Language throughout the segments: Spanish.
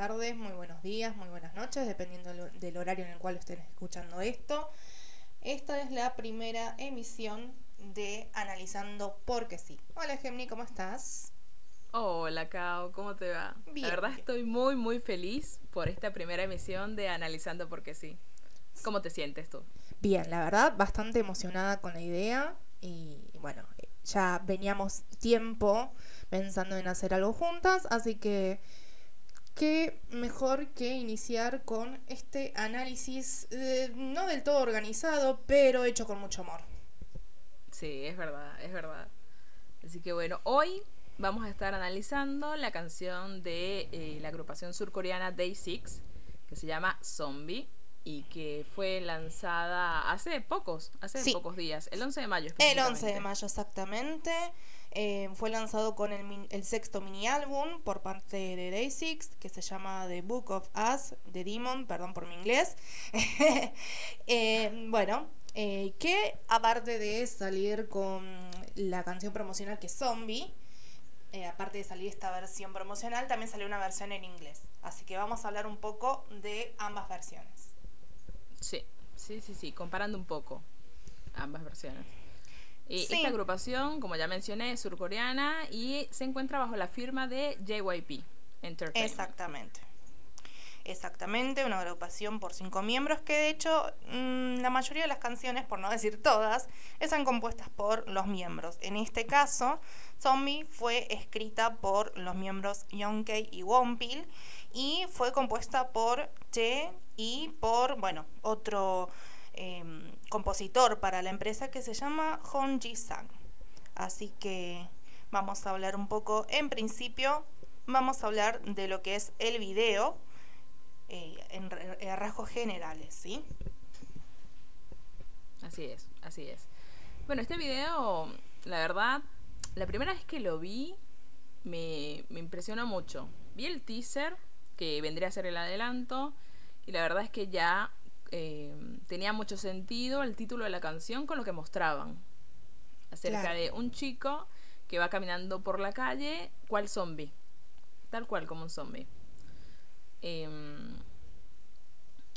tardes, muy buenos días, muy buenas noches, dependiendo del horario en el cual estén escuchando esto. Esta es la primera emisión de Analizando Porque Sí. Hola Gemini, ¿cómo estás? Hola Cao, ¿cómo te va? la verdad estoy muy muy feliz por esta primera emisión de Analizando Porque Sí. ¿Cómo te sientes tú? Bien, la verdad, bastante emocionada con la idea y bueno, ya veníamos tiempo pensando en hacer algo juntas, así que qué mejor que iniciar con este análisis eh, no del todo organizado, pero hecho con mucho amor. Sí, es verdad, es verdad. Así que bueno, hoy vamos a estar analizando la canción de eh, la agrupación surcoreana Day Six, que se llama Zombie y que fue lanzada hace pocos, hace pocos días, el 11 de mayo. El 11 de mayo, exactamente. Eh, fue lanzado con el, el, sexto mini álbum por parte de Day Six, que se llama The Book of Us, The Demon, perdón por mi inglés. Eh, bueno, eh, que aparte de salir con la canción promocional que es Zombie, aparte de salir esta versión promocional, también salió una versión en inglés. Así que vamos a hablar un poco de ambas versiones. Sí, sí, sí, sí, comparando un poco ambas versiones. Y Esta agrupación, como ya mencioné, es surcoreana y se encuentra bajo la firma de JYP Entertainment. Exactamente. Exactamente, una agrupación por cinco miembros que de hecho mm, la mayoría de las canciones, por no decir todas, están compuestas por los miembros. En este caso, Zombie fue escrita por los miembros Youngkei y Wonpil y fue compuesta por Che y por, bueno, otro Em, compositor para la empresa que se llama Hong Ji-sang. Así que vamos a hablar un poco, en principio, vamos a hablar de lo que es el video eh, en, rasgos generales, ¿sí? Así es, así es. Bueno, este video, la verdad, la primera vez que lo vi, me, me impresionó mucho. Vi el teaser, que vendría a ser el adelanto, y la verdad es que ya eh, tenía mucho sentido el título de la canción con lo que mostraban. Acerca de un chico que va caminando por la calle, cual zombie. Tal cual como un zombie. Em,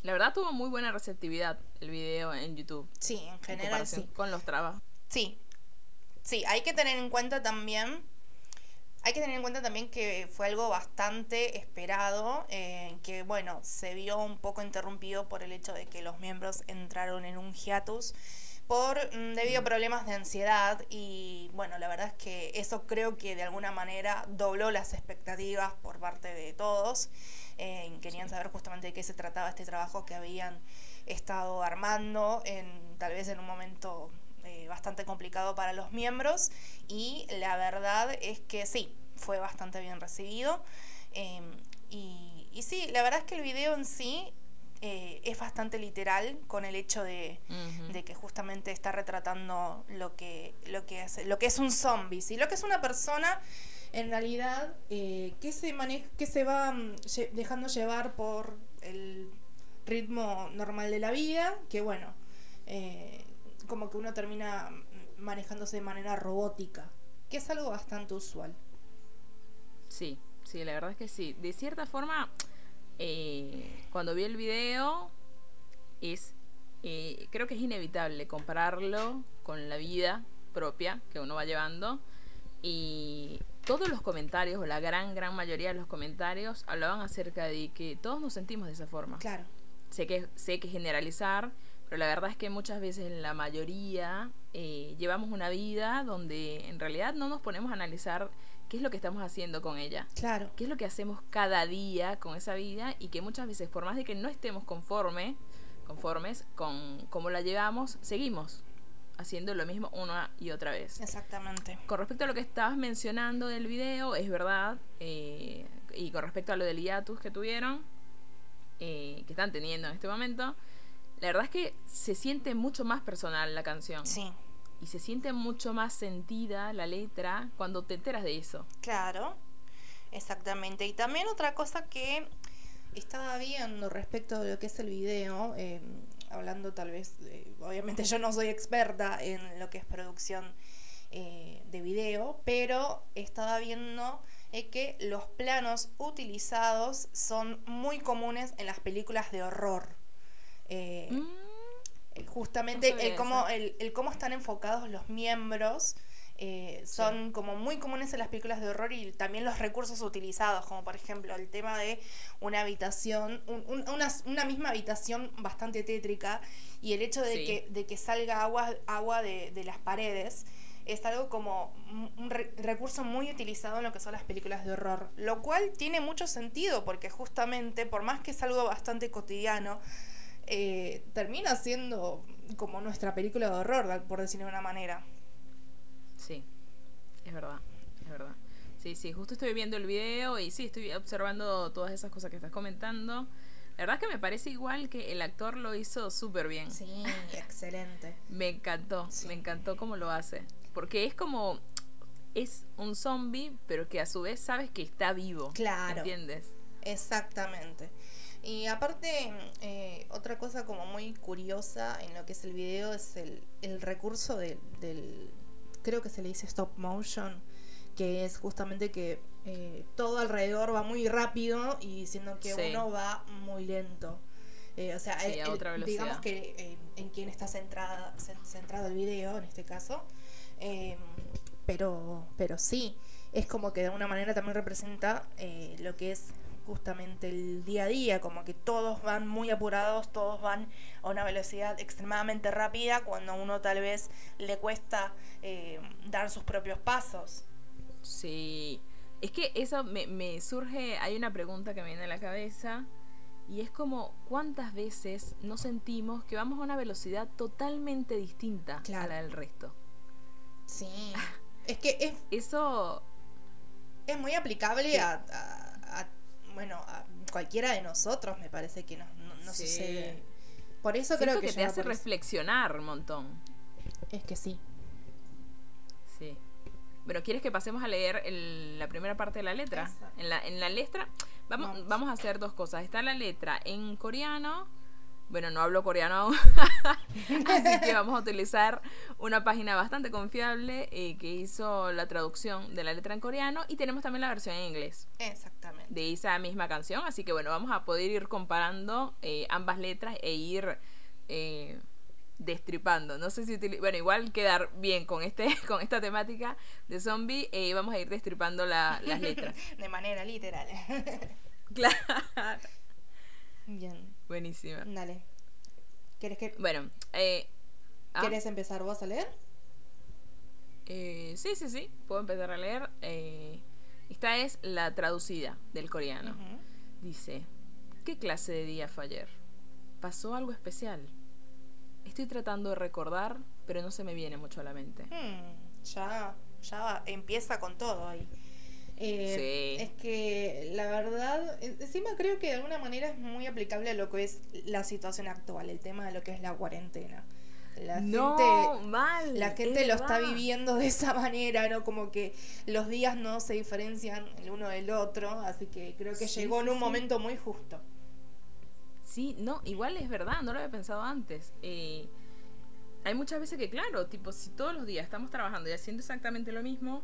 la verdad tuvo muy buena receptividad el video en YouTube. Sí, en general sí. Con los trabas. Sí. Sí, hay que tener en cuenta también hay que tener en cuenta también que fue algo bastante esperado, eh, que bueno, se vio un poco interrumpido por el hecho de que los miembros entraron en un hiatus por mm, debido a mm. problemas de ansiedad y bueno, la verdad es que eso creo que de alguna manera dobló las expectativas por parte de todos. Eh, querían saber justamente de qué se trataba este trabajo que habían estado armando en tal vez en un momento eh, bastante complicado para los miembros y la verdad es que sí, fue bastante bien recibido. Em, y, y, sí, la verdad es que el video en sí eh, es bastante literal con el hecho de, que justamente está retratando lo que, lo que, es, lo que es un zombie, ¿sí? lo que es una persona en realidad eh, que, se maneja, que se va mm, dejando llevar por el ritmo normal de la vida, que bueno, como que uno termina manejándose de manera robótica, que es algo bastante usual. Sí, sí, la verdad es que sí. De cierta forma, eh, cuando vi el video, es eh, creo que es inevitable compararlo con la vida propia que uno va llevando y todos los comentarios o la gran gran mayoría de los comentarios hablaban acerca de que todos nos sentimos de esa forma. Claro. Sé que sé que generalizar pero la verdad es que muchas veces en la mayoría eh, llevamos una vida donde en realidad no nos ponemos a analizar qué es lo que estamos haciendo con ella. Claro. ¿Qué es lo que hacemos cada día con esa vida? Y que muchas veces, por más de que no estemos conforme, conformes con cómo la llevamos, seguimos haciendo lo mismo una y otra vez. Exactamente. Con respecto a lo que estabas mencionando del video, es verdad, eh, y con respecto a lo del hiatus que tuvieron, eh, que están teniendo en este momento, la verdad es que se siente mucho más personal la canción. Sí. Y se siente mucho más sentida la letra cuando te enteras de eso. Claro, exactamente. Y también otra cosa que estaba viendo respecto de lo que es el video, eh, hablando tal vez, obviamente yo no soy experta en lo que es producción eh, de video, pero estaba viendo es que los planos utilizados son muy comunes en las películas de horror. Eh, Mm, justamente No sabía el, cómo, el, el cómo están enfocados los miembros eh, son como muy comunes en las películas de horror y también los recursos utilizados, como por ejemplo el tema de una habitación, un- un- una, una misma habitación bastante tétrica y el hecho de, Sí. que, de que salga agua, agua de, de las paredes es algo como un un re- recurso muy utilizado en lo que son las películas de horror, lo cual tiene mucho sentido porque justamente, por más que es algo bastante cotidiano, eh, termina siendo como nuestra película de horror, por decirlo de una manera. Sí, es verdad, es verdad. Sí, sí, justo estoy viendo el video y sí, estoy observando todas esas cosas que estás comentando. La verdad es que me parece igual que el actor lo hizo súper bien. Sí, excelente. Me encantó, Sí. me encantó cómo lo hace. Porque es como, es un zombie, pero que a su vez sabes que está vivo. Claro. ¿Entiendes? Exactamente. Y aparte, eh, otra cosa como muy curiosa en lo que es el video es el, el recurso de- del, creo que se le dice stop motion, que es justamente que eh, todo alrededor va muy rápido y siendo que Sí. uno va muy lento. Eh, o sea, Sí, el- digamos que eh, en quien está centrada, cen- centrado el video en este caso. Pero, pero sí, es como que de alguna manera también representa lo que es justamente el día a día, como que todos van muy apurados, todos van a una velocidad extremadamente rápida cuando a uno tal vez le cuesta eh, dar sus propios pasos. Sí. Es que eso me, me surge, hay una pregunta que me viene a la cabeza y es como cuántas veces nos sentimos que vamos a una velocidad totalmente distinta Claro. a la del resto. Sí. Es que es, Eso, es muy aplicable a, a- a, bueno, a cualquiera de nosotros, me parece que no, Sí. sucede. Por eso siento creo que, que, te hace por reflexionar un montón. Es que sí. Sí. Bueno, ¿quieres que pasemos a leer el- la primera parte de la letra? En la, en la letra, vamos, Vamos. vamos a hacer dos cosas. Está la letra en coreano. Bueno, no hablo coreano aún. Así que vamos a utilizar una página bastante confiable eh, que hizo la traducción de la letra en coreano. Y tenemos también la versión en inglés Exactamente. de esa misma canción. Así que bueno, vamos a poder ir comparando eh, ambas letras e ir eh, destripando. No sé si bueno, igual quedar bien con este con esta temática de zombie y vamos a ir destripando la- las letras. De manera literal. claro. Bien. Buenísima. Dale. ¿Quieres, que, Bueno, eh, ah, ¿Quieres empezar vos a leer? eh, sí, sí, sí, puedo empezar a leer. Eh, esta es la traducida del coreano. Dice, ¿qué clase de día fue ayer? ¿Pasó algo especial? Estoy tratando de recordar, pero no se me viene mucho a la mente. Hmm, ya, ya empieza con todo ahí. Eh, Sí. Es que la verdad, en- encima creo que de alguna manera es muy aplicable a lo que es la situación actual, el tema de lo que es la cuarentena. La no, gente, mal. la gente lo está viviendo de esa manera, ¿no? Como que los días no se diferencian el uno del otro, así que creo que Sí, llegó en un sí. momento muy justo. Sí, no, igual es verdad, no lo había pensado antes. Eh, hay muchas veces que, claro, tipo, si todos los días estamos trabajando y haciendo exactamente lo mismo,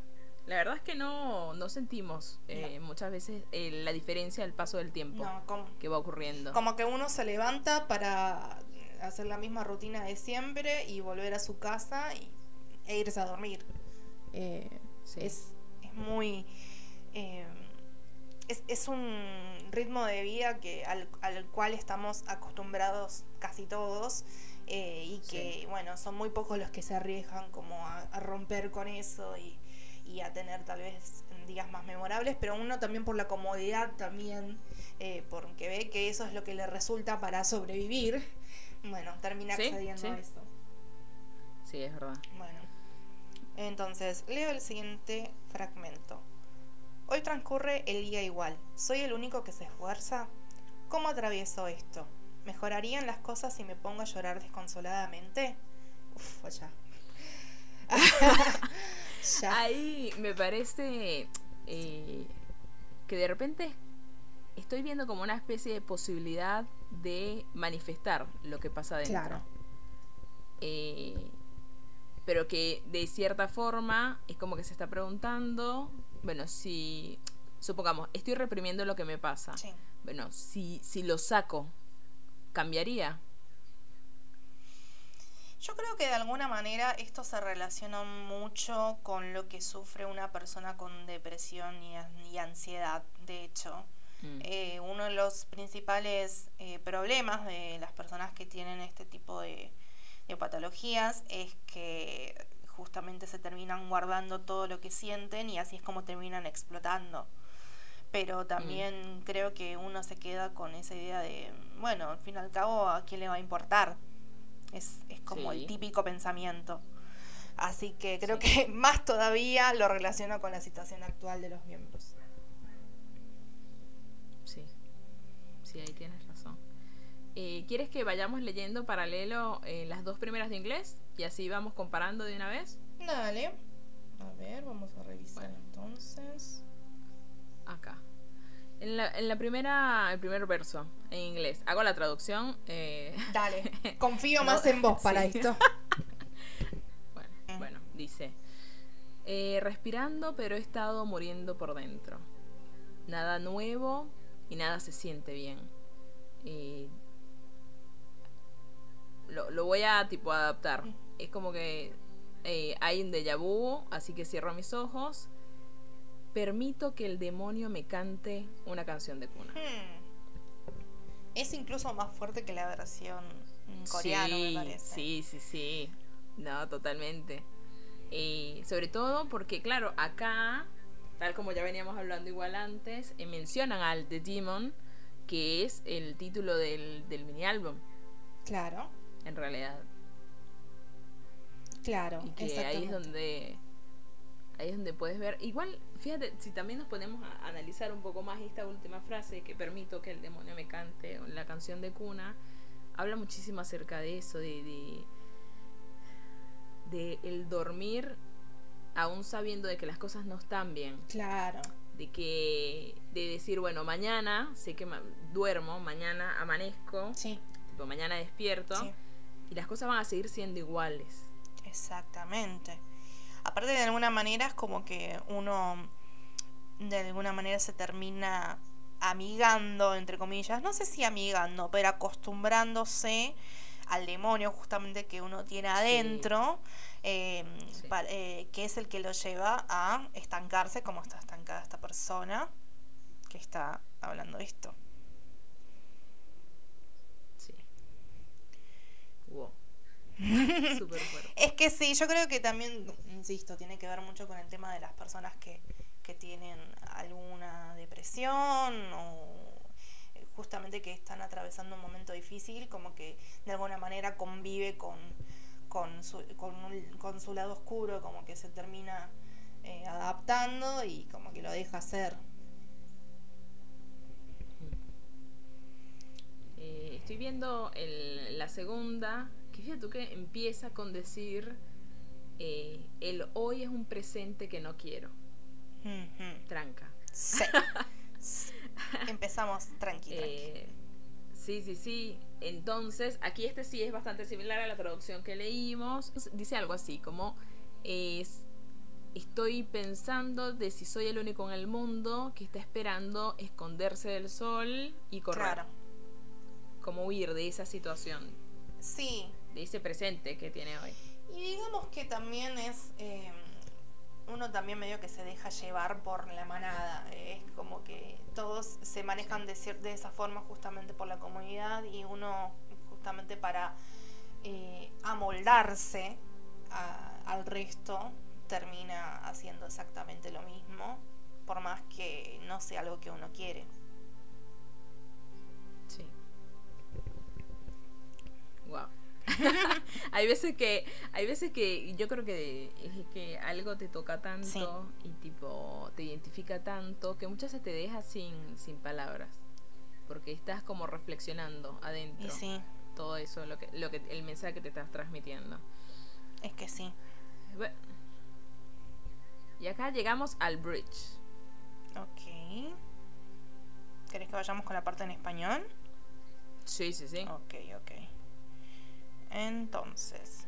la verdad es que no, no sentimos eh, muchas veces eh, la diferencia del paso del tiempo No, que va ocurriendo. como que uno se levanta para hacer la misma rutina de siempre y volver a su casa y, e irse a dormir. Eh, Sí. es, es muy... es, es un ritmo de vida que al, al cual estamos acostumbrados casi todos eh, y que, Sí. bueno, son muy pocos los que se arriesgan como a, a romper con eso y, y a tener tal vez días más memorables, pero uno también por la comodidad también, eh, porque ve que eso es lo que le resulta para sobrevivir, bueno, termina Sí, accediendo sí. a eso. Sí, es verdad. Bueno, entonces leo el siguiente fragmento. Hoy transcurre el día igual. ¿Soy el único que se esfuerza? ¿Cómo atravieso esto? ¿Mejorarían las cosas si me pongo a llorar desconsoladamente? Uf, ya. ya. Ahí me parece eh, que de repente estoy viendo como una especie de posibilidad de manifestar lo que pasa dentro. Claro. Eh, pero que de cierta forma es como que se está preguntando, bueno, si supongamos, estoy reprimiendo lo que me pasa. Sí. Bueno, si, si lo saco, ¿cambiaría? Yo creo que de alguna manera esto se relaciona mucho con lo que sufre una persona con depresión y, y ansiedad. De hecho, Mm. eh, uno de los principales eh, problemas de las personas que tienen este tipo de, de patologías es que justamente se terminan guardando todo lo que sienten y así es como terminan explotando. Pero también creo que uno se queda con esa idea de, bueno, al fin y al cabo, ¿a quién le va a importar? Es, es como Sí. el típico pensamiento. Así que creo Sí. que más todavía lo relaciono con la situación actual de los miembros. Sí, sí, ahí tienes razón. Eh, ¿Quieres que vayamos leyendo paralelo eh, las dos primeras de inglés? Y así vamos comparando de una vez. Dale. A ver, vamos a revisar Bueno. entonces. Acá. En la, en la primera, el primer verso, en inglés. Hago la traducción. eh, Dale. Confío más en vos para sí. esto. Bueno, bueno, dice. eh, respirando, pero he estado muriendo por dentro. Nada nuevo y nada se siente bien. Eh, lo, lo voy a tipo adaptar. Es como que eh, hay un déjà vu, así que cierro mis ojos. Permito que el demonio me cante una canción de cuna. Hmm. Es incluso más fuerte que la versión en coreano, sí, me parece. Sí, sí, sí. No, totalmente. Eh, sobre todo porque, claro, acá, tal como ya veníamos hablando igual antes, eh, mencionan al The Demon, que es el título del, del mini álbum, Claro, en realidad. claro. Y que ahí es donde. Ahí es donde puedes ver. Igual, fíjate, si también nos ponemos a analizar un poco más esta última frase, que permito que el demonio me cante, la canción de cuna, habla muchísimo acerca de eso, de, de, de el dormir aún sabiendo de que las cosas no están bien. Claro. De que, de decir, bueno, mañana sé que ma- duermo, mañana amanezco, Sí, tipo, mañana despierto, sí. y las cosas van a seguir siendo iguales. Exactamente. Aparte de alguna manera es como que uno de alguna manera se termina amigando, entre comillas, no sé si amigando, pero acostumbrándose al demonio justamente que uno tiene adentro, eh, Sí. pa- eh, que es el que lo lleva a estancarse como está estancada esta persona que está hablando esto. Sí. Wow. Súper. Es que sí, yo creo que también, insisto, tiene que ver mucho con el tema de las personas que, que tienen alguna depresión o eh, justamente que están atravesando un momento difícil, como que de alguna manera convive con, con, su, con, un- con su lado oscuro, como que se termina eh, adaptando y como que lo deja hacer. Eh, estoy viendo el- la segunda, que fíjate tú que empieza con decir, eh, el hoy es un presente que no quiero. Tranca. Sí. Sí. Empezamos tranqui, tranqui. Eh, sí, sí, sí. Entonces, aquí este sí es bastante similar a la traducción que leímos. Dice algo así, como es, estoy pensando de si soy el único en el mundo que está esperando esconderse del sol y correr. Claro. Como huir de esa situación, Sí, de ese presente que tiene hoy. Y digamos que también es. eh, uno también medio que se deja llevar por la manada. Es como que todos se manejan de, de esa forma justamente por la comunidad y uno justamente para eh, amoldarse a- al resto termina haciendo exactamente lo mismo, por más que no sea algo que uno quiere. Sí. Wow. hay veces que hay veces que yo creo que es que algo te toca tanto Sí. y tipo te identifica tanto que muchas veces te deja sin sin palabras porque estás como reflexionando adentro sí, todo eso lo que lo que el mensaje que te estás transmitiendo es que sí. Bueno. y acá llegamos al bridge Ok. ¿Querés que vayamos con la parte en español? sí sí sí Ok, ok. Entonces,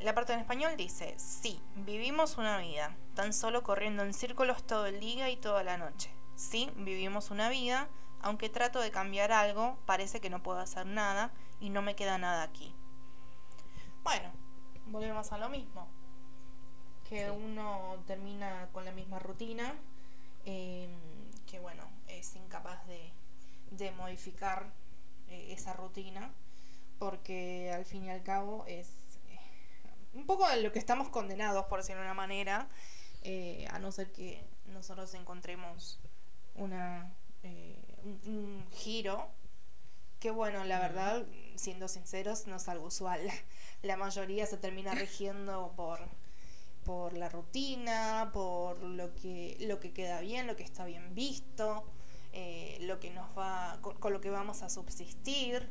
la parte en español dice, sí, vivimos una vida, tan solo corriendo en círculos todo el día y toda la noche. Sí, vivimos una vida, aunque trato de cambiar algo, parece que no puedo hacer nada y no me queda nada aquí. Bueno, volvemos a lo mismo. Que uno termina con la misma rutina, em, que bueno, es incapaz de, modificar eh, esa rutina, porque al fin y al cabo es eh, un poco de lo que estamos condenados, por decirlo de una manera, eh, a no ser que nosotros encontremos una, un giro que bueno, la verdad, siendo sinceros, no es algo usual. La mayoría se termina rigiendo por, por la rutina, por lo que, lo que queda bien, lo que está bien visto, eh, lo que nos va, con, lo que vamos a subsistir,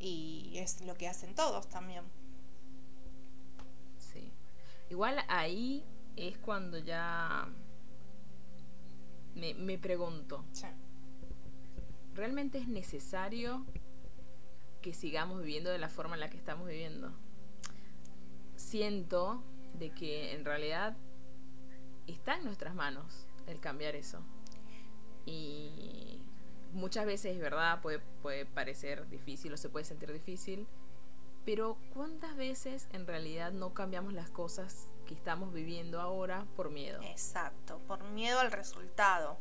y es lo que hacen todos también. Sí. Igual ahí es cuando ya me, me pregunto. ¿Realmente es necesario que sigamos viviendo de la forma en la que estamos viviendo? Siento de que en realidad está en nuestras manos el cambiar eso. Y muchas veces, es verdad, puede, puede parecer difícil o se puede sentir difícil, pero ¿cuántas veces en realidad no cambiamos las cosas que estamos viviendo ahora por miedo? Exacto, por miedo al resultado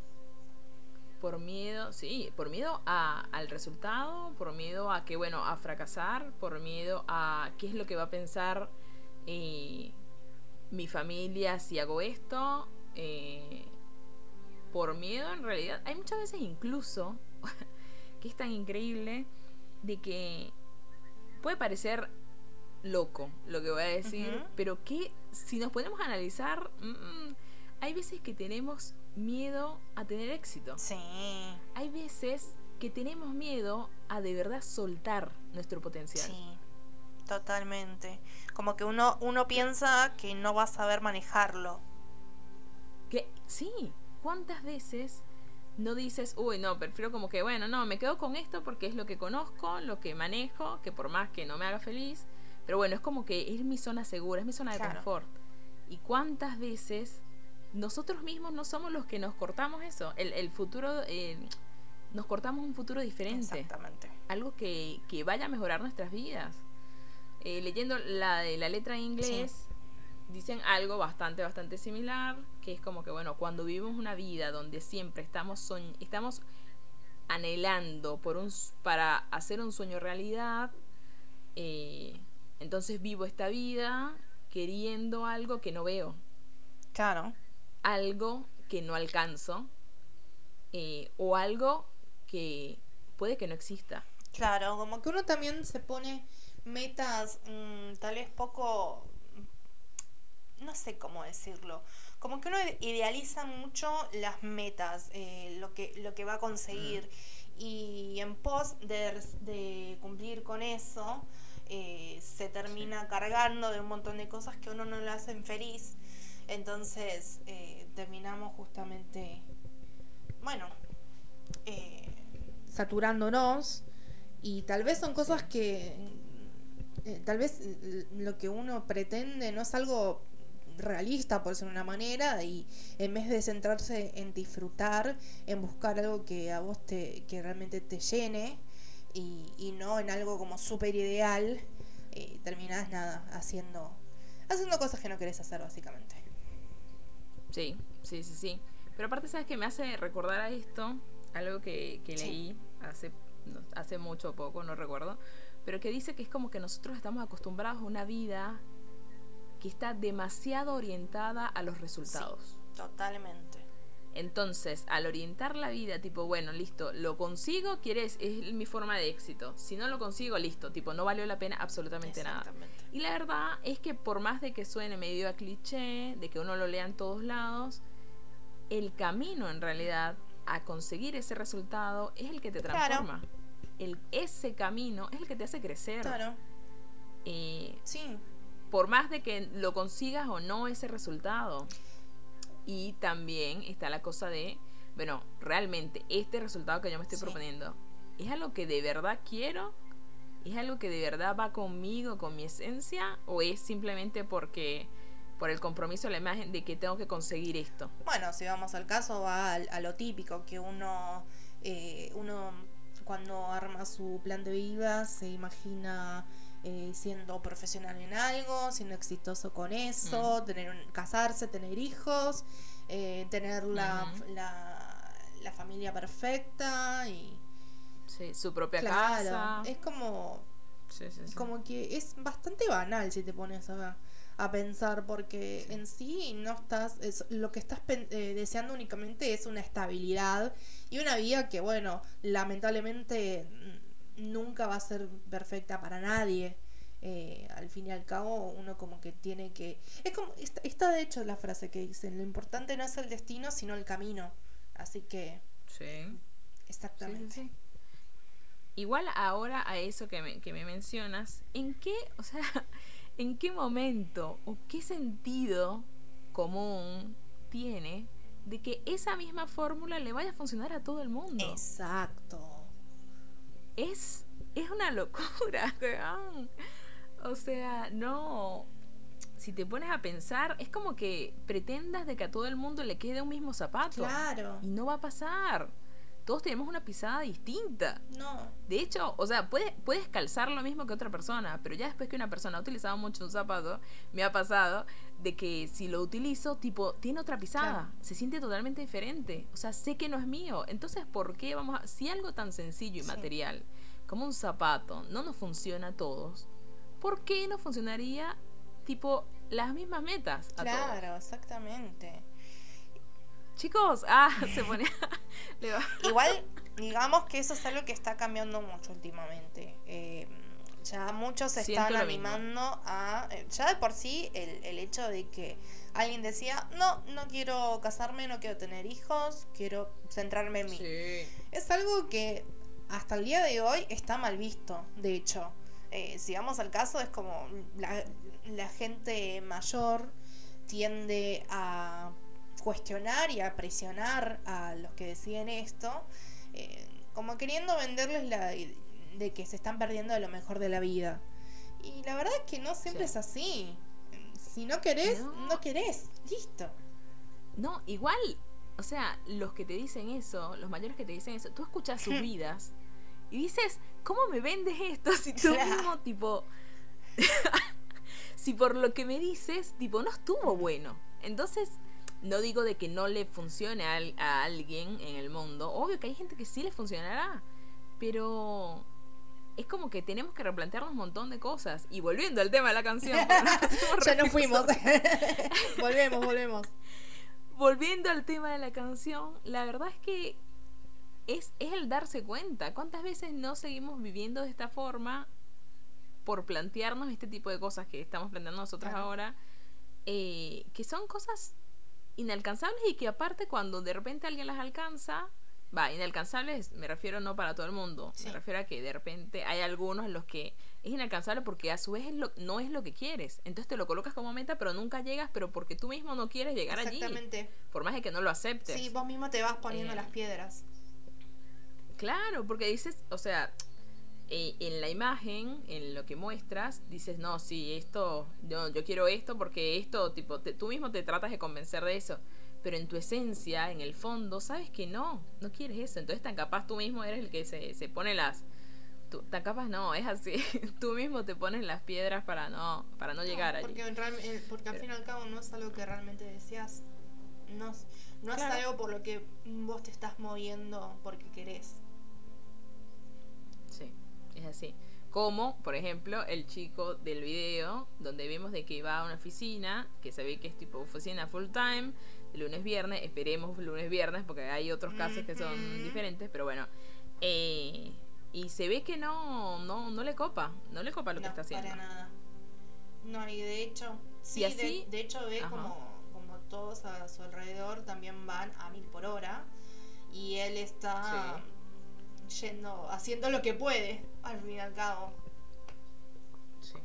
por miedo, sí, por miedo a, al resultado, por miedo a que, bueno, a fracasar, por miedo a qué es lo que va a pensar eh, mi familia si hago esto, eh, por miedo en realidad, hay muchas veces incluso, que es tan increíble, de que puede parecer loco lo que voy a decir, pero que si nos podemos analizar, mm, mm, hay veces que tenemos miedo a tener éxito. Sí. Hay veces que tenemos miedo a de verdad soltar nuestro potencial. Sí, totalmente. Como que uno, uno piensa que no va a saber manejarlo. Que sí, ¿cuántas veces no dices, uy, no, prefiero como que, bueno, no, me quedo con esto porque es lo que conozco, lo que manejo, que por más que no me haga feliz, pero bueno, es como que es mi zona segura, es mi zona de confort. ¿Y cuántas veces nosotros mismos no somos los que nos cortamos eso. El, futuro, eh, nos cortamos un futuro diferente. Exactamente. Algo que, vaya a mejorar nuestras vidas. Eh, leyendo la de la letra en inglés, dicen algo bastante, bastante similar, que es como que, bueno, cuando vivimos una vida donde siempre estamos, estamos anhelando por un, para hacer un sueño realidad, eh, entonces vivo esta vida queriendo algo que no veo. Claro algo que no alcanzo eh, o algo que puede que no exista. Claro, como que uno también se pone metas mm, tal vez poco, no sé cómo decirlo, como que uno idealiza mucho las metas, eh, lo, que, lo que va a conseguir. Mm. y en pos de, cumplir con eso eh, se termina cargando de un montón de cosas que uno no le hacen feliz. Entonces eh, terminamos justamente, bueno, eh, saturándonos. Y tal vez son cosas que, tal vez lo que uno pretende no es algo realista por ser una manera y en vez de centrarse en disfrutar, en buscar algo que a vos te, que realmente te llene y, y no en algo como súper ideal, terminás nada, haciendo, haciendo cosas que no querés hacer básicamente. Sí, sí, sí, sí. Pero aparte, ¿sabes que Me hace recordar a esto, algo que, leí hace, hace mucho poco, no recuerdo, pero que dice que es como que nosotros estamos acostumbrados a una vida que está demasiado orientada a los resultados. totalmente. Entonces, al orientar la vida, tipo, bueno, listo, lo consigo, quieres, es mi forma de éxito. Si no lo consigo, listo, tipo, no valió la pena absolutamente nada. Y la verdad es que por más de que suene medio a cliché, de que uno lo lea en todos lados, el camino en realidad a conseguir ese resultado es el que te transforma. El, ese camino es el que te hace crecer. Claro. Eh, sí. Por más de que lo consigas o no ese resultado. Y también está la cosa de, bueno, realmente este resultado que yo me estoy proponiendo, ¿es algo que de verdad quiero? ¿Es algo que de verdad va conmigo, con mi esencia? ¿O es simplemente porque por el compromiso, la imagen de que tengo que conseguir esto? Bueno, si vamos al caso, va a, lo típico, que uno, eh, uno cuando arma su plan de vida se imagina eh, siendo profesional en algo, siendo exitoso con eso, mm. tener casarse, tener hijos, eh, tener la, la, familia perfecta y su propia casa. Es como como que es bastante banal si te pones a, a pensar porque en sí no estás es, lo que estás eh, deseando únicamente es una estabilidad y una vida que bueno lamentablemente nunca va a ser perfecta para nadie. Eh, al fin y al cabo uno como que tiene que es como está, de hecho la frase que dicen lo importante no es el destino sino el camino así que sí. Exactamente. Igual ahora a eso que me, que me mencionas en qué o sea en qué momento o qué sentido común tiene de que esa misma fórmula le vaya a funcionar a todo el mundo exacto es es una locura o sea, no. Si te pones a pensar, es como que pretendas de que a todo el mundo le quede un mismo zapato. Claro. Y no va a pasar. Todos tenemos una pisada distinta. No. De hecho, o sea, puedes, puedes calzar lo mismo que otra persona, pero ya después que una persona ha utilizado mucho un zapato, me ha pasado de que si lo utilizo, tipo, tiene otra pisada. Se siente totalmente diferente. O sea, sé que no es mío. Entonces, ¿por qué vamos a.? Si algo tan sencillo y material como un zapato no nos funciona a todos, ¿por qué no funcionaría tipo las mismas metas? claro, exactamente. Chicos, ah, se pone. Igual, digamos que eso es algo que está cambiando mucho últimamente. Eh, ya muchos se están animando a. Eh, ya de por sí, el, el hecho de que alguien decía: No, no quiero casarme, no quiero tener hijos, quiero centrarme en mí. Es algo que hasta el día de hoy está mal visto, de hecho. Eh, si vamos al caso, es como la, gente mayor tiende a cuestionar y a presionar a los que deciden esto, eh, como queriendo venderles la de que se están perdiendo de lo mejor de la vida. Y la verdad es que no siempre es así. Si no querés, no. querés. Listo. No, igual, o sea, los que te dicen eso, los mayores que te dicen eso, tú escuchas sus vidas y dices, ¿cómo me vendes esto si tú mismo, tipo, si por lo que me dices, tipo, no estuvo bueno? Entonces, no digo de que no le funcione a, a alguien en el mundo, obvio que hay gente que sí le funcionará, pero es como que tenemos que replantearnos un montón de cosas. Y volviendo al tema de la canción. ya nos fuimos. volvemos, volvemos. Volviendo al tema de la canción, la verdad es que es, el darse cuenta. ¿Cuántas veces no seguimos viviendo de esta forma por plantearnos este tipo de cosas que estamos planteando nosotros ahora? Eh, que son cosas inalcanzables y que aparte cuando de repente alguien las alcanza, va, inalcanzables me refiero no para todo el mundo, me refiero a que de repente hay algunos en los que es inalcanzable porque a su vez no es lo que quieres. Entonces te lo colocas como meta, pero nunca llegas, pero porque tú mismo no quieres llegar allí. Por más de que no lo aceptes. Sí, vos mismo te vas poniendo eh, las piedras. Claro, porque dices, o sea, eh, en la imagen, en lo que muestras, dices, no, sí, esto, yo, yo quiero esto porque esto, tipo, tú mismo te tratas de convencer de eso. Pero en tu esencia, en el fondo, sabes que no, no quieres eso. Entonces, tan capaz tú mismo eres el que se, se pone las. Tú, tan capaz no, es así. tú mismo te pones las piedras para no, para no, llegar porque allí. Eh, porque al fin y al cabo no es algo que realmente deseas. No, no es algo por lo que vos te estás moviendo porque querés es así. Como, por ejemplo, el chico del video, donde vemos de que va a una oficina, que se ve que es tipo oficina full time, lunes, viernes, esperemos lunes, viernes, porque hay otros casos que son diferentes, pero bueno. Eh, y se ve que no, no, no le copa, no le copa lo que está haciendo. Para nada. No, y de hecho, sí, así? de, hecho ve como, como todos a su alrededor también van a mil por hora y él está yendo, haciendo lo que puede, al fin y al cabo. Sí.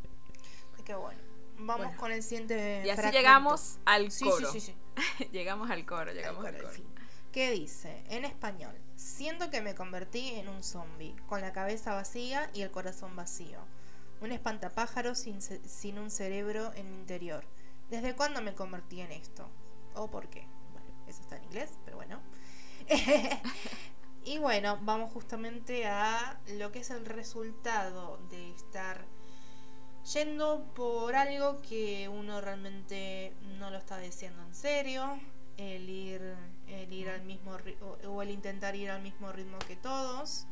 que bueno. Vamos con el siguiente. Y así llegamos al coro. Sí, sí, sí. llegamos al coro, llegamos al, coro. que dice, en español, siento que me convertí en un zombie, con la cabeza vacía y el corazón vacío. Un espantapájaro sin, sin un cerebro en mi interior. ¿Desde cuándo me convertí en esto? ¿O por qué? Bueno, eso está en inglés, pero bueno. y bueno, vamos justamente a lo que es el resultado de estar yendo por algo que uno realmente no lo está diciendo en serio, el ir, el ir al mismo o el intentar ir al mismo ritmo que todos.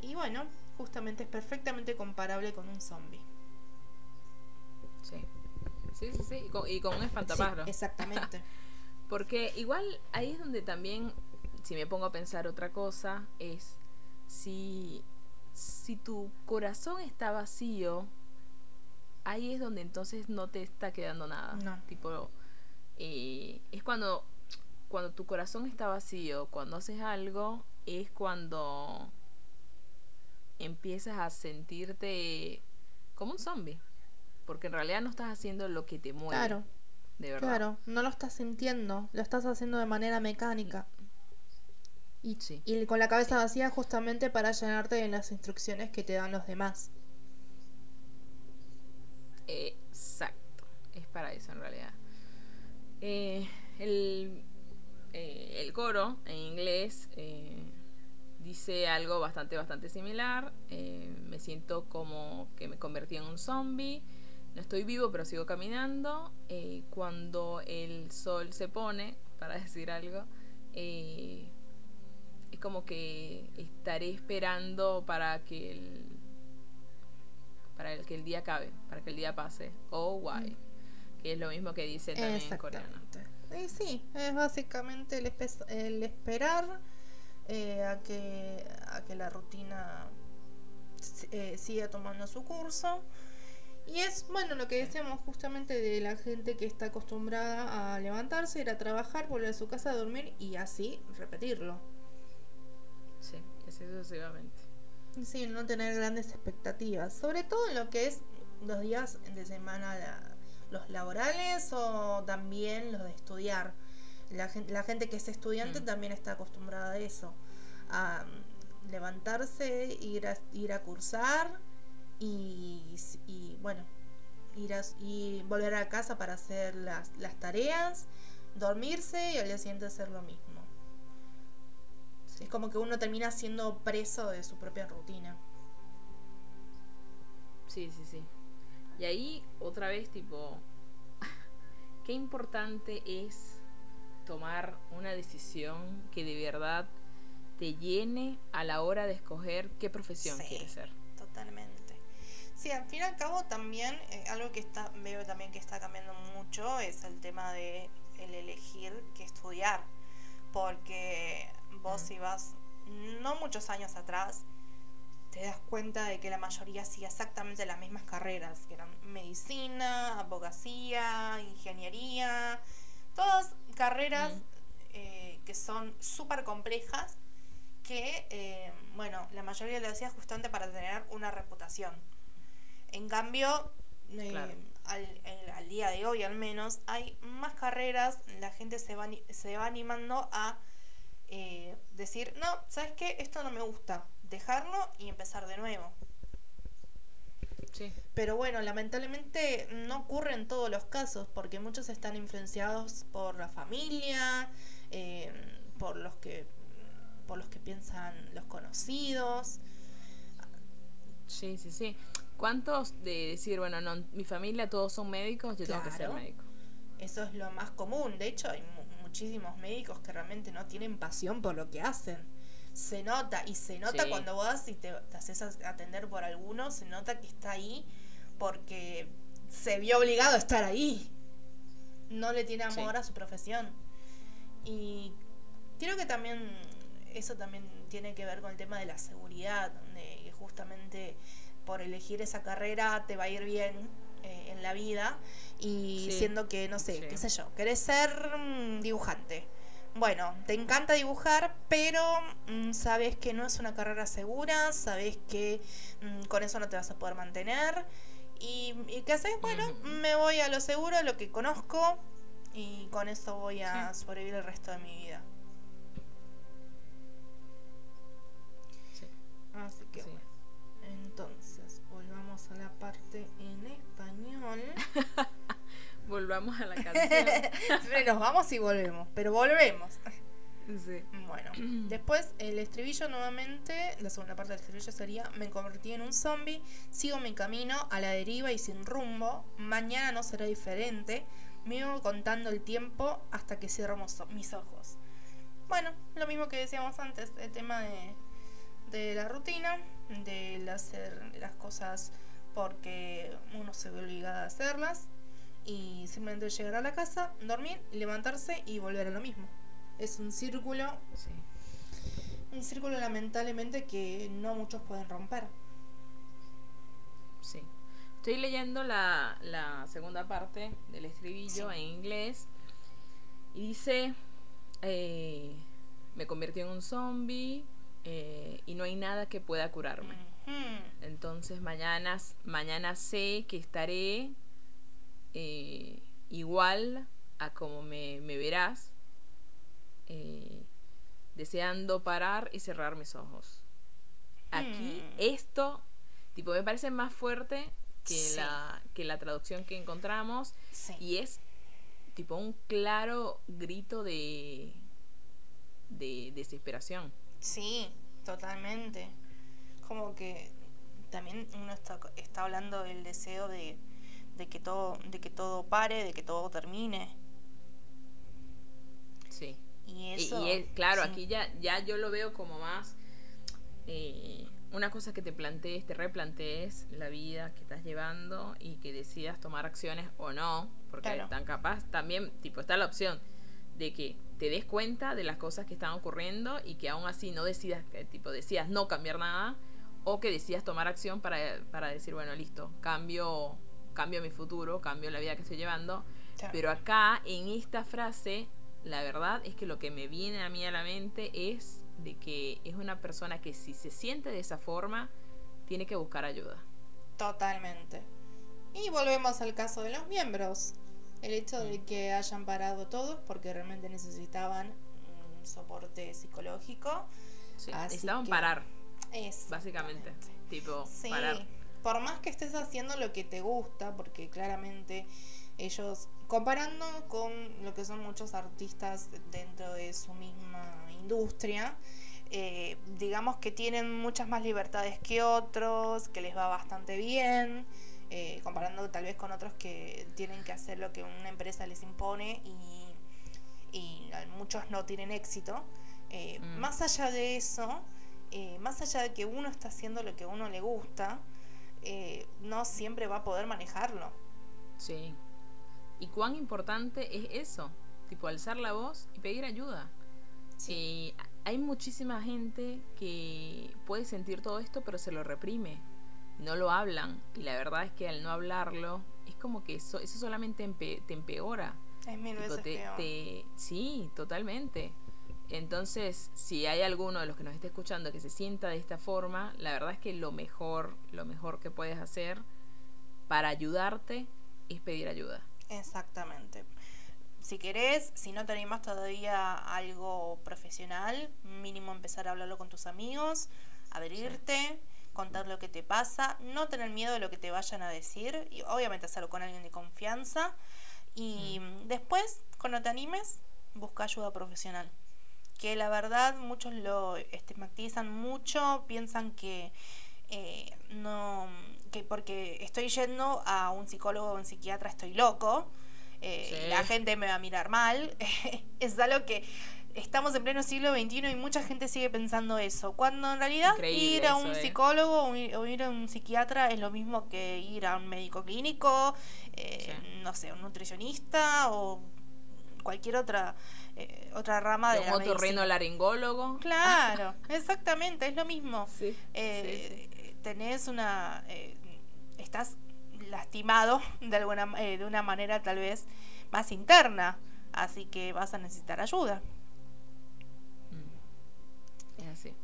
Y bueno, justamente es perfectamente comparable con un zombie. Sí. Sí, sí, sí. Y con, un espantapájaro. exactamente. Porque igual ahí es donde también, si me pongo a pensar otra cosa, es si, si tu corazón está vacío, ahí es donde entonces no te está quedando nada. No. Tipo, eh, es cuando, cuando tu corazón está vacío, cuando haces algo, es cuando empiezas a sentirte como un zombie. Porque en realidad no estás haciendo lo que te mueve. Claro. De verdad. Claro, no lo estás sintiendo, lo estás haciendo de manera mecánica. Y, y con la cabeza vacía justamente para llenarte de las instrucciones que te dan los demás. Exacto, es para eso en realidad. Eh, el, eh, el, coro en inglés eh, dice algo bastante, bastante similar. me siento como que me convertí en un zombie. No estoy vivo, pero sigo caminando. cuando el sol se pone, para decir algo, es como que estaré esperando para que el para el que el día acabe, para que el día pase. Oh, why que es lo mismo que dice también en coreano. Y sí, es básicamente el, el esperar eh, a, que, a que la rutina eh, siga tomando su curso. Y es, bueno, lo que decíamos justamente de la gente que está acostumbrada a levantarse, ir a trabajar, volver a su casa a dormir y así repetirlo. Sí, así sucesivamente. Sí, no tener grandes expectativas, sobre todo en lo que es los días de semana los laborales o también los de estudiar. La gente, la gente que es estudiante mm. también está acostumbrada a eso, a mm, levantarse, ir a, ir a cursar y, bueno, ir a, y volver a casa para hacer las, las tareas, dormirse y al día siguiente hacer lo mismo. Es como que uno termina siendo preso de su propia rutina. Sí, sí, sí. Y ahí otra vez tipo, qué importante es tomar una decisión que de verdad te llene a la hora de escoger qué profesión quieres ser. Totalmente. Sí, al fin y al cabo también eh, algo que está veo también que está cambiando mucho es el tema de el elegir qué estudiar, porque vos si vas no muchos años atrás te das cuenta de que la mayoría hacía exactamente las mismas carreras, que eran medicina, abogacía, ingeniería, todas carreras eh, que son súper complejas, que, eh, bueno, la mayoría lo hacía justamente para tener una reputación. En cambio, eh, al, día de hoy al menos, hay más carreras, la gente se va, se va animando a decir, no, ¿sabes qué? Esto no me gusta dejarlo y empezar de nuevo. Sí. Pero bueno, lamentablemente no ocurre en todos los casos, porque muchos están influenciados por la familia, eh, por los que por los que piensan los conocidos. Sí, sí, sí. ¿Cuántos de decir, bueno, no, mi familia todos son médicos, yo tengo que ser médico? Eso es lo más común. De hecho, hay muchísimos médicos que realmente no tienen pasión por lo que hacen se nota, y se nota cuando vas y te, haces atender por alguno, se nota que está ahí porque se vio obligado a estar ahí. No le tiene amor a su profesión. Y creo que también eso también tiene que ver con el tema de la seguridad, de justamente por elegir esa carrera te va a ir bien eh, en la vida y siendo que, no sé, qué sé yo, querés ser mm, dibujante. Bueno, te encanta dibujar, pero mm, sabes que no es una carrera segura, sabes que mm, con eso no te vas a poder mantener. ¿Y, qué haces? Bueno, me voy a lo seguro, lo que conozco, y con eso voy a sobrevivir el resto de mi vida. Así que bueno. Entonces parte en español. Volvamos a la canción. Nos vamos y volvemos, pero volvemos. sí. Bueno, después el estribillo nuevamente, la segunda parte del estribillo sería, me convertí en un zombie, sigo mi camino a la deriva y sin rumbo, mañana no será diferente, me iba contando el tiempo hasta que cierro mis ojos. Bueno, lo mismo que decíamos antes, el tema de, de la rutina, de hacer las cosas porque uno se ve obligado a hacerlas y simplemente llegar a la casa, dormir, levantarse y volver a lo mismo. Es un círculo, Sí. un círculo lamentablemente que no muchos pueden romper. Sí. Estoy leyendo la, la segunda parte del estribillo Sí. en inglés y dice, eh, me convertí en un zombie eh, y no hay nada que pueda curarme. Ujú. Entonces mañana, mañana sé que estaré eh, igual a como me, me verás, eh, deseando parar y cerrar mis ojos. Aquí Hmm. esto, tipo, me parece más fuerte que, Sí. la, que la traducción que encontramos Sí. y es tipo un claro grito de, de desesperación. Sí, totalmente. Como que también uno está, está hablando del deseo de, de que todo, de que todo pare, de que todo termine. Sí. Y eso. Y, es, claro, sí. aquí ya, ya yo lo veo como más eh, una cosa que te plantees, te replantees la vida que estás llevando y que decidas tomar acciones o no, porque Claro. tan capaz también, tipo, está la opción de que te des cuenta de las cosas que están ocurriendo y que aún así no decidas, que, tipo, decidas no cambiar nada o que decidas tomar acción para, para decir, bueno, listo, cambio, cambio mi futuro, cambio la vida que estoy llevando, Claro. pero acá, en esta frase, la verdad es que lo que me viene a mí a la mente es de que es una persona que si se siente de esa forma, tiene que buscar ayuda. Totalmente. Y volvemos al caso de los miembros. El hecho de que hayan parado todos porque realmente necesitaban un soporte psicológico. Sí, necesitaban que- parar, Es básicamente. Tipo, Sí, parar. por más que estés haciendo lo que te gusta, porque claramente ellos, comparando con lo que son muchos artistas dentro de su misma industria, eh, digamos que tienen muchas más libertades que otros, que les va bastante bien, eh, comparando tal vez con otros que tienen que hacer lo que una empresa les impone y, y muchos no tienen éxito. Eh, Mm. Más allá de eso, eh, más allá de que uno está haciendo lo que a uno le gusta, eh, no siempre va a poder manejarlo. Sí. ¿Y cuán importante es eso? Tipo, alzar la voz y pedir ayuda. Sí, hay muchísima gente que puede sentir todo esto, pero se lo reprime. No lo hablan. Y la verdad es que al no hablarlo, es como que eso, eso solamente empe- te empeora. Es mil Tipo, veces te- peor. te- sí, totalmente. Entonces, si hay alguno de los que nos esté escuchando que se sienta de esta forma, la verdad es que lo mejor, lo mejor que puedes hacer para ayudarte es pedir ayuda. Exactamente. Si querés, si no te animas todavía a algo profesional, mínimo empezar a hablarlo con tus amigos, abrirte, contar lo que te pasa, no tener miedo de lo que te vayan a decir y obviamente hacerlo con alguien de confianza y después, cuando te animes, busca ayuda profesional. Que la verdad muchos lo estigmatizan mucho, piensan que eh, no que porque estoy yendo a un psicólogo o un psiquiatra estoy loco eh, Sí. la gente me va a mirar mal es algo que estamos en pleno siglo XXI y mucha gente sigue pensando eso cuando en realidad Increíble ir a un eh. psicólogo o ir, o ir a un psiquiatra es lo mismo que ir a un médico clínico Sí. no sé un nutricionista o cualquier otra eh, otra rama de Un la medicina. otorrinolaringólogo. Claro, exactamente, es lo mismo. Sí, Eh, Tenés una. eh, estás lastimado de alguna eh, de una manera tal vez más interna, así que vas a necesitar ayuda. Mm. Es así.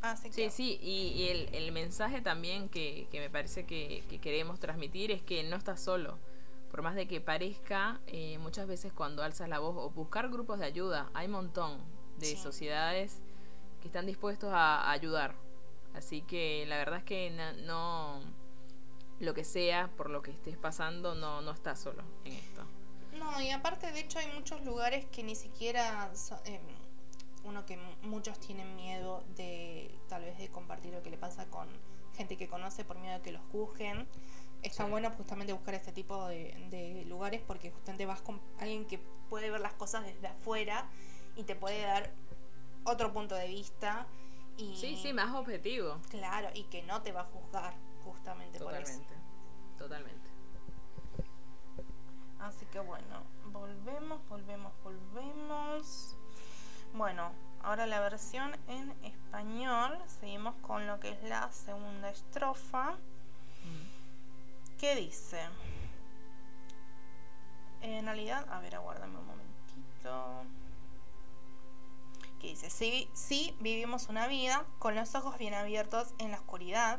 Así Sí, sí, y, y el, el mensaje también que, que me parece que, que queremos transmitir es que no estás solo. Por más de que parezca, eh, muchas veces cuando alzas la voz o buscar grupos de ayuda, hay un montón de Sí. sociedades que están dispuestos a, a ayudar. Así que la verdad es que no, lo que sea, por lo que estés pasando, no, no estás solo en esto. No, y aparte de hecho hay muchos lugares que ni siquiera... Em, uno que muchos tienen miedo de tal vez de compartir lo que le pasa con gente que conoce por miedo de que los juzguen. Está bueno justamente buscar este tipo de, de, lugares porque justamente vas con alguien que puede ver las cosas desde afuera y te puede dar otro punto de vista. Y, sí, sí, más objetivo. Claro, y que no te va a juzgar justamente por eso. Totalmente. Así que bueno, volvemos, volvemos, volvemos. Bueno, ahora la versión en español. Seguimos con lo que es la segunda estrofa. ¿Qué dice? En realidad, a ver, aguárdame un momentito. ¿Qué dice? Si, si vivimos una vida con los ojos bien abiertos en la oscuridad,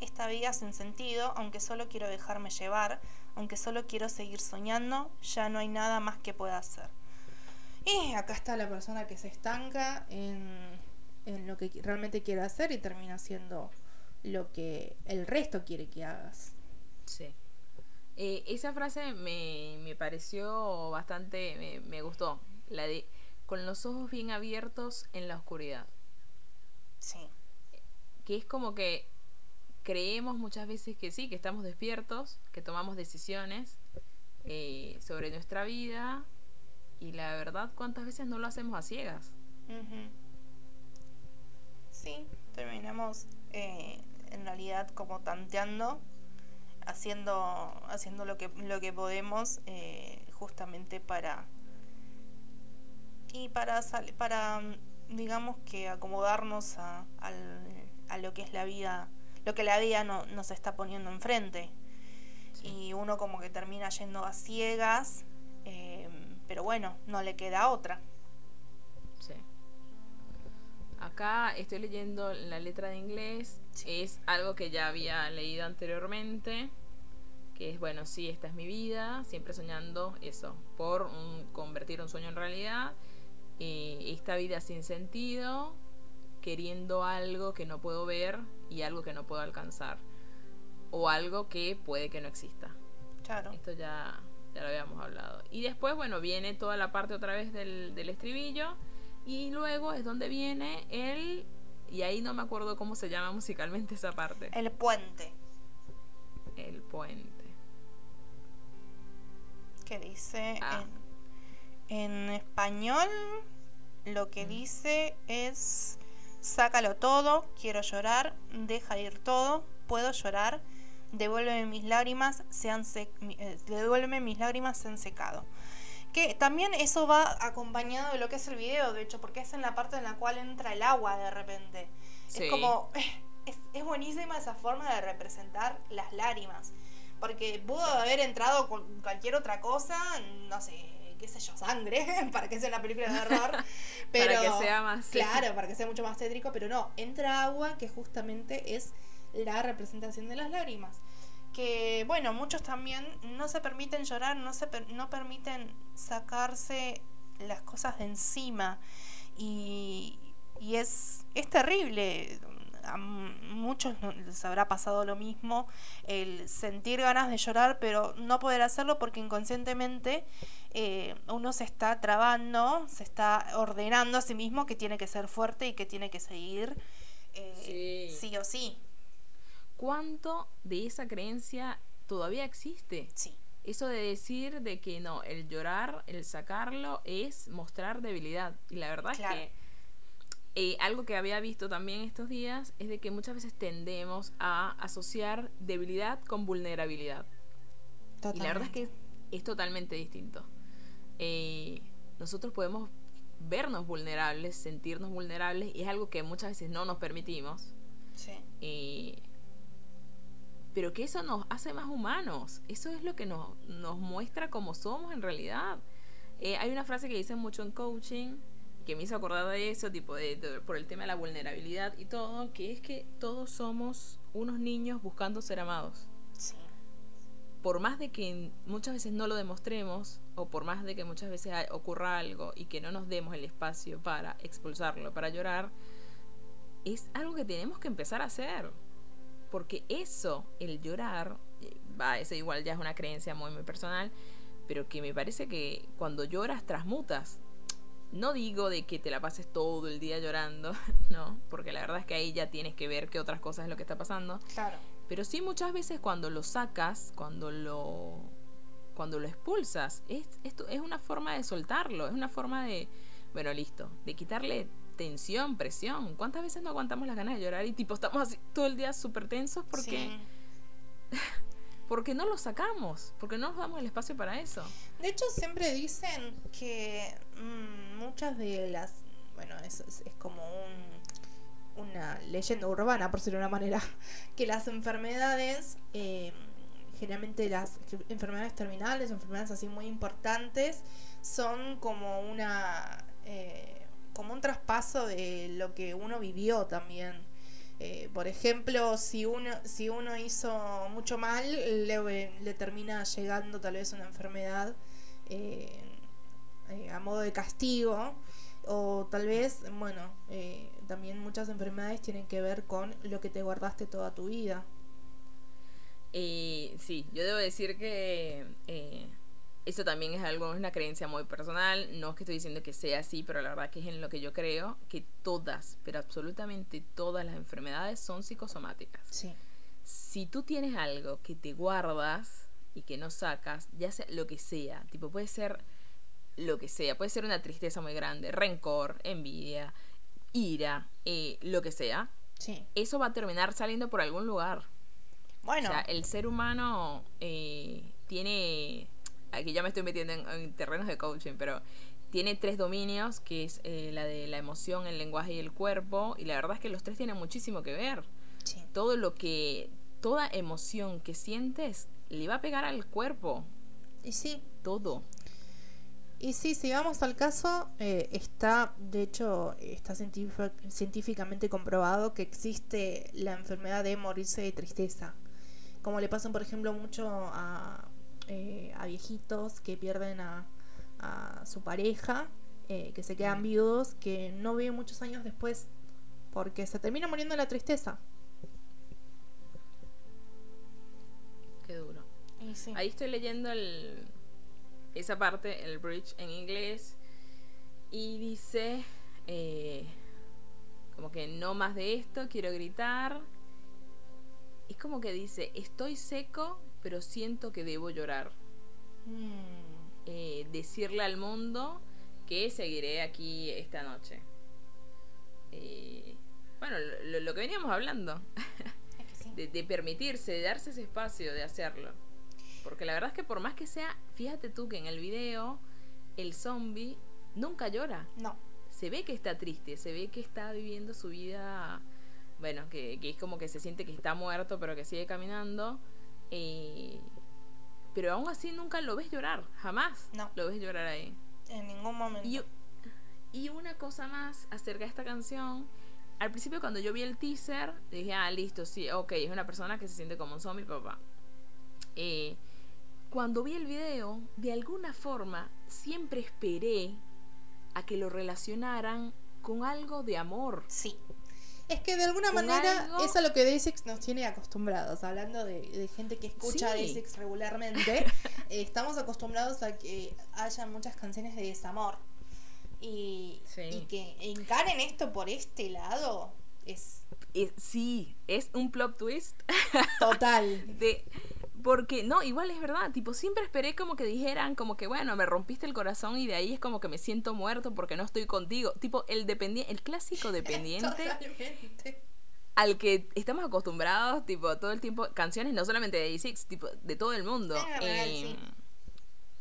esta vida sin sentido, aunque solo quiero dejarme llevar, aunque solo quiero seguir soñando, ya no hay nada más que pueda hacer. Y acá está la persona que se estanca en, lo que realmente quiere hacer y termina haciendo lo que el resto quiere que hagas. Sí. Eh, esa frase me, me pareció bastante, me, me, gustó. La de con los ojos bien abiertos en la oscuridad. Sí. Que es como que creemos muchas veces que sí, que estamos despiertos, que tomamos decisiones eh, sobre nuestra vida y la verdad, ¿cuántas veces no lo hacemos a ciegas? Sí, terminamos eh, en realidad como tanteando, haciendo, haciendo lo que, lo que podemos eh, justamente para y para para digamos que acomodarnos a, a lo que es la vida, lo que la vida no, nos está poniendo enfrente. Y uno como que termina yendo a ciegas eh, pero bueno, no le queda otra. Acá estoy leyendo la letra de inglés. Es algo que ya había leído anteriormente. Que es, bueno, sí, esta es mi vida. Siempre soñando eso. Por convertir un sueño en realidad. Eh, esta vida sin sentido. Queriendo algo que no puedo ver y algo que no puedo alcanzar. O algo que puede que no exista. Claro. Esto ya ya lo habíamos hablado. Y después, bueno, viene toda la parte otra vez del, estribillo. Y luego es donde viene el... Y ahí no me acuerdo cómo se llama musicalmente esa parte. El puente. El puente. ¿Qué dice? Ah. En, en, español lo que mm. dice es... Sácalo todo, quiero llorar, deja ir todo, puedo llorar devuélveme mis lágrimas, se han eh, devuélveme mis lágrimas, se han secado. Que también eso va acompañado de lo que es el video, de hecho, porque es en la parte en la cual entra el agua de repente. Es como, es, es, buenísima esa forma de representar las lágrimas, porque pudo haber entrado con cualquier otra cosa, no sé, qué sé yo, sangre, para que sea una película de horror. Pero, para que sea más... Claro, para que sea mucho más tétrico, pero no, entra agua que justamente es la representación de las lágrimas. Que bueno, muchos también no se permiten llorar, no, se no permiten sacarse las cosas de encima. Y, y es, es terrible. A muchos les habrá pasado lo mismo, el sentir ganas de llorar, pero no poder hacerlo porque inconscientemente eh, uno se está trabando, se está ordenando a sí mismo que tiene que ser fuerte y que tiene que seguir eh, sí o sí cuánto de esa creencia todavía existe. Sí. Eso de decir de que no, el llorar, el sacarlo es mostrar debilidad. Y la verdad es que eh, algo que había visto también estos días es de que muchas veces tendemos a asociar debilidad con vulnerabilidad. Y la verdad es que es totalmente distinto. Eh, nosotros podemos vernos vulnerables, sentirnos vulnerables, y es algo que muchas veces no nos permitimos. Sí. Eh, pero que eso nos hace más humanos. Eso es lo que nos, nos muestra cómo somos en realidad. Eh, hay una frase que dicen mucho en coaching que me hizo acordar de eso, tipo de, por el tema de la vulnerabilidad y todo, que es que todos somos unos niños buscando ser amados. Sí. Por más de que muchas veces no lo demostremos, o por más de que muchas veces ocurra algo y que no nos demos el espacio para expulsarlo, para llorar, es algo que tenemos que empezar a hacer. Porque eso, el llorar, eh, va, eso igual ya es una creencia muy, muy personal, pero que me parece que cuando lloras transmutas. No digo de que te la pases todo el día llorando, no, porque la verdad es que ahí ya tienes que ver qué otras cosas es lo que está pasando. Claro. Pero sí muchas veces cuando lo sacas, cuando lo cuando lo expulsas, es, esto es una forma de soltarlo, es una forma de, bueno, listo, de quitarle tensión, presión. ¿Cuántas veces no aguantamos las ganas de llorar y tipo estamos así todo el día súper tensos porque... porque no lo sacamos, porque no nos damos el espacio para eso. De hecho, siempre dicen que mm, muchas de las... Bueno, es, es, como un, una leyenda urbana, por decirlo de una manera, que las enfermedades... Eh, generalmente las enfermedades terminales, enfermedades así muy importantes, son como una eh, como un traspaso de lo que uno vivió también. Eh, por ejemplo, si uno, si uno hizo mucho mal, le, termina llegando tal vez una enfermedad eh, a modo de castigo. O tal vez, bueno, también muchas enfermedades tienen que ver con lo que te guardaste toda tu vida. Sí, yo debo decir que eh, eso también es algo, es una creencia muy personal. No es que estoy diciendo que sea así, pero la verdad que es en lo que yo creo que todas, pero absolutamente todas las enfermedades son psicosomáticas. Sí. Si tú tienes algo que te guardas y que no sacas, ya sea lo que sea, tipo puede ser lo que sea, puede ser una tristeza muy grande, rencor, envidia, ira, eh, lo que sea. Sí. Eso va a terminar saliendo por algún lugar. Bueno. O sea, el ser humano eh, tiene. Aquí ya me estoy metiendo en, terrenos de coaching, pero tiene tres dominios, que es eh, la de la emoción, el lenguaje y el cuerpo. Y la verdad es que los tres tienen muchísimo que ver. Sí. Todo lo que. Toda emoción que sientes le va a pegar al cuerpo. Y sí. Todo. Y sí, si vamos al caso, eh, está, de hecho, está científicamente comprobado que existe la enfermedad de morirse de tristeza como le pasan, por ejemplo, mucho a, eh, a viejitos que pierden a, a su pareja, eh, que se quedan viudos, que no viven muchos años después, porque se termina muriendo de la tristeza. Qué duro. Ahí estoy leyendo el, esa parte, el bridge en inglés, y dice, eh, como que no más de esto, quiero gritar es como que dice, estoy seco, pero siento que debo llorar. Mm. Eh, decirle al mundo que seguiré aquí esta noche. Eh, bueno, lo, que veníamos hablando. de, permitirse, de darse ese espacio de hacerlo. Porque la verdad es que por más que sea, fíjate tú que en el video el zombie nunca llora. No. Se ve que está triste, se ve que está viviendo su vida bueno, que, es como que se siente que está muerto, pero que sigue caminando. Eh, pero aún así nunca lo ves llorar, jamás no. lo ves llorar ahí. En ningún momento. Y, una cosa más acerca de esta canción. Al principio cuando yo vi el teaser, dije, ah, listo, sí, ok, es una persona que se siente como un zombie, papá. Eh, cuando vi el video, de alguna forma, siempre esperé a que lo relacionaran con algo de amor. Sí. Es que de alguna manera es a lo que Day6 nos tiene acostumbrados. Hablando de, gente que escucha sí. regularmente, eh, estamos acostumbrados a que haya muchas canciones de desamor. Y, y que encaren esto por este lado es... sí, es un plot twist. Total. de, porque, no, igual es verdad, tipo, siempre esperé como que dijeran, como que, bueno, me rompiste el corazón y de ahí es como que me siento muerto porque no estoy contigo. Tipo, el dependiente, el clásico dependiente. Al que estamos acostumbrados, tipo, todo el tiempo, canciones no solamente de A6, tipo, de todo el mundo. Eh,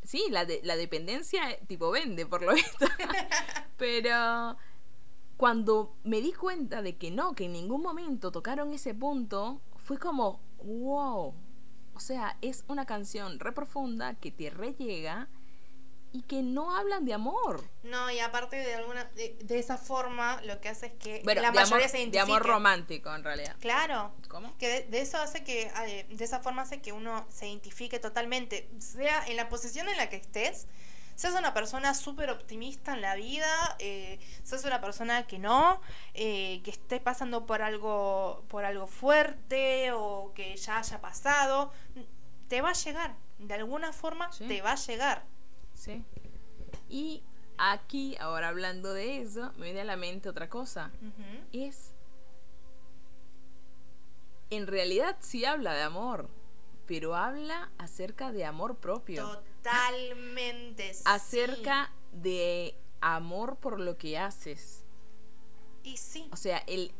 sí, la, de, la dependencia, tipo, vende, por lo visto. Pero cuando me di cuenta de que no, que en ningún momento tocaron ese punto, fue como, wow, o sea, es una canción re profunda que te rellega y que no hablan de amor. No, y aparte de alguna de, esa forma lo que hace es que la mayoría se identifique. De amor romántico en realidad. Claro. ¿Cómo? Que de, eso hace que de esa forma hace que uno se identifique totalmente, sea en la posición en la que estés, seas una persona súper optimista en la vida, eh, seas una persona que no, eh, que esté pasando por algo, por algo fuerte o que ya haya pasado, te va a llegar. De alguna forma te va a llegar. Sí. Y aquí, ahora hablando de eso, me viene a la mente otra cosa. Es. En realidad sí habla de amor, pero habla acerca de amor propio. Totalmente. acerca de amor por lo que haces. Y sí. O sea, el,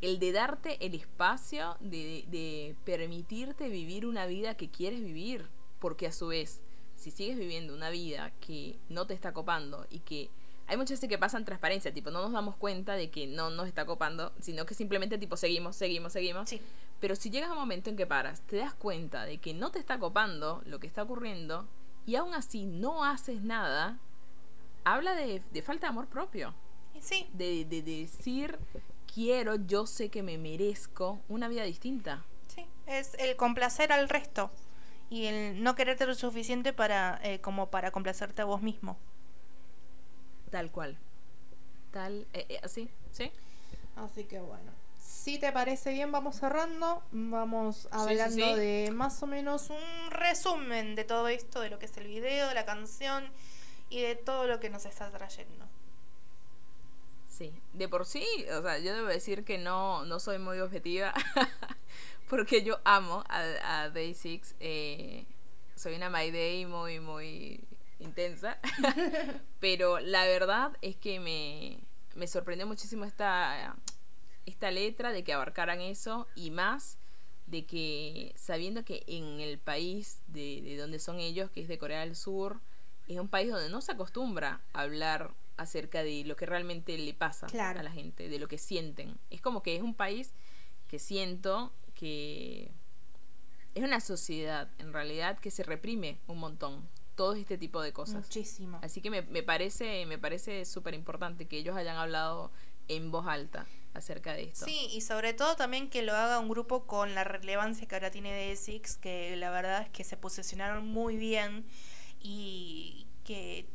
el de darte el espacio de, de permitirte vivir una vida que quieres vivir. Porque a su vez, si sigues viviendo una vida que no te está copando y que hay muchas veces que pasan transparencia, tipo, no nos damos cuenta de que no nos está copando, sino que simplemente tipo seguimos, seguimos, seguimos. Sí. Pero si llegas a un momento en que paras, te das cuenta de que no te está copando lo que está ocurriendo y aún así no haces nada, habla de, falta de amor propio. Sí. De, de, decir, quiero, yo sé que me merezco una vida distinta. Sí, es el complacer al resto y el no quererte lo suficiente para eh, como para complacerte a vos mismo. Tal cual. Tal, eh, eh, así, ¿sí? Así que bueno. Si te parece bien, vamos cerrando. Vamos hablando de más o menos un resumen de todo esto, de lo que es el video, la canción y de todo lo que nos está trayendo. Sí, de por sí, o sea, yo debo decir que no, no soy muy objetiva, porque yo amo a, a Day Six. Eh, soy una My Day muy, muy intensa, pero la verdad es que me, me sorprendió muchísimo esta esta letra, de que abarcaran eso y más de que sabiendo que en el país de, de donde son ellos, que es de Corea del Sur, es un país donde no se acostumbra a hablar acerca de lo que realmente le pasa a la gente, de lo que sienten. Es como que es un país que siento que es una sociedad en realidad que se reprime un montón todo este tipo de cosas. Muchísimo. Así que me, me parece me parece súper importante que ellos hayan hablado en voz alta acerca de esto. Sí, y sobre todo también que lo haga un grupo con la relevancia que ahora tiene de Six, que la verdad es que se posicionaron muy bien y que,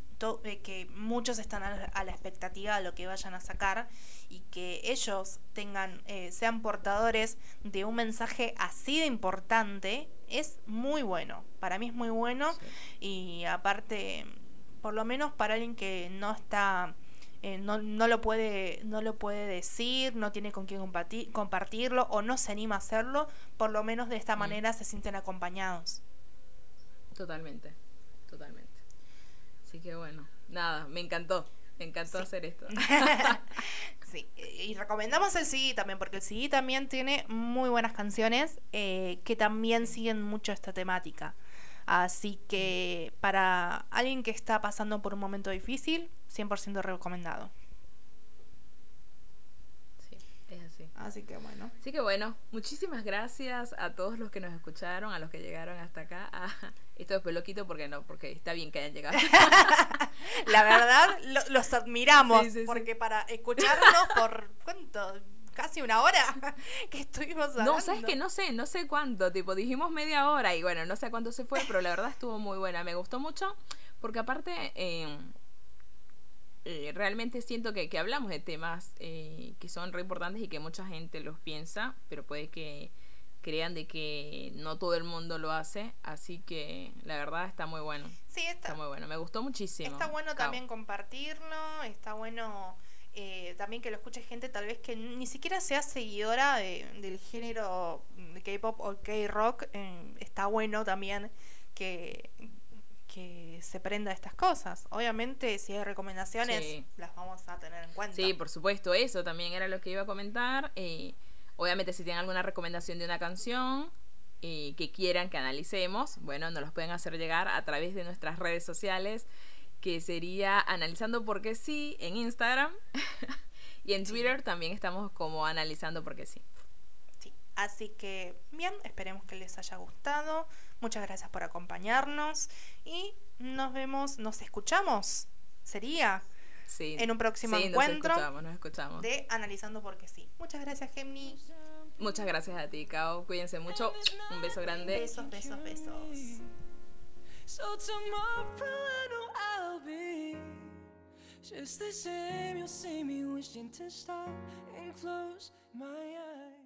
eh, que muchos están a, la expectativa de lo que vayan a sacar y que ellos tengan eh, sean portadores de un mensaje así de importante es muy bueno. Para mí es muy bueno y aparte, por lo menos para alguien que no está eh, no, no, lo puede, no lo puede decir, no tiene con quién compartirlo o no se anima a hacerlo, por lo menos de esta mm. manera se sienten acompañados. Totalmente, totalmente. Así que bueno, nada, me encantó. Me encantó hacer esto. sí, y recomendamos el CD también, porque el CD también tiene muy buenas canciones eh, que también siguen mucho esta temática. Así que para alguien que está pasando por un momento difícil, 100% recomendado. Sí, es así. Así que bueno. Así que bueno, muchísimas gracias a todos los que nos escucharon, a los que llegaron hasta acá. Ah, esto después lo quito porque no, porque está bien que hayan llegado. La verdad, los admiramos, porque para escucharnos por cuánto casi una hora que estuvimos hablando. No, sabes que no sé, no sé cuánto, tipo, dijimos media hora y bueno, no sé cuánto se fue, pero la verdad estuvo muy buena, me gustó mucho, porque aparte, em, eh, realmente siento que, que, hablamos de temas eh, que son re importantes y que mucha gente los piensa, pero puede que crean de que no todo el mundo lo hace, así que la verdad está muy bueno. Sí, está, está muy bueno, me gustó muchísimo. Está bueno también compartirlo, está bueno eh, también que lo escuche gente tal vez que ni siquiera sea seguidora del género de K-pop o K-rock, eh, está bueno también que, que se prenda estas cosas. Obviamente, si hay recomendaciones, las vamos a tener en cuenta. Sí, por supuesto, eso también era lo que iba a comentar. Eh, obviamente, si tienen alguna recomendación de una canción, que quieran que analicemos, bueno, nos los pueden hacer llegar a través de nuestras redes sociales que sería analizando porque sí en Instagram y en Twitter también estamos como analizando porque sí. Sí, así que bien, esperemos que les haya gustado. Muchas gracias por acompañarnos y nos vemos, nos escuchamos. Sería sí, en un próximo encuentro nos escuchamos, nos escuchamos. de Analizando porque sí. Muchas gracias, Gemini. Muchas gracias a ti, Kao. Cuídense mucho. Un beso grande. Besos, besos, besos. So tomorrow I know I'll be just the same. You'll see me wishing to stop and close my eyes.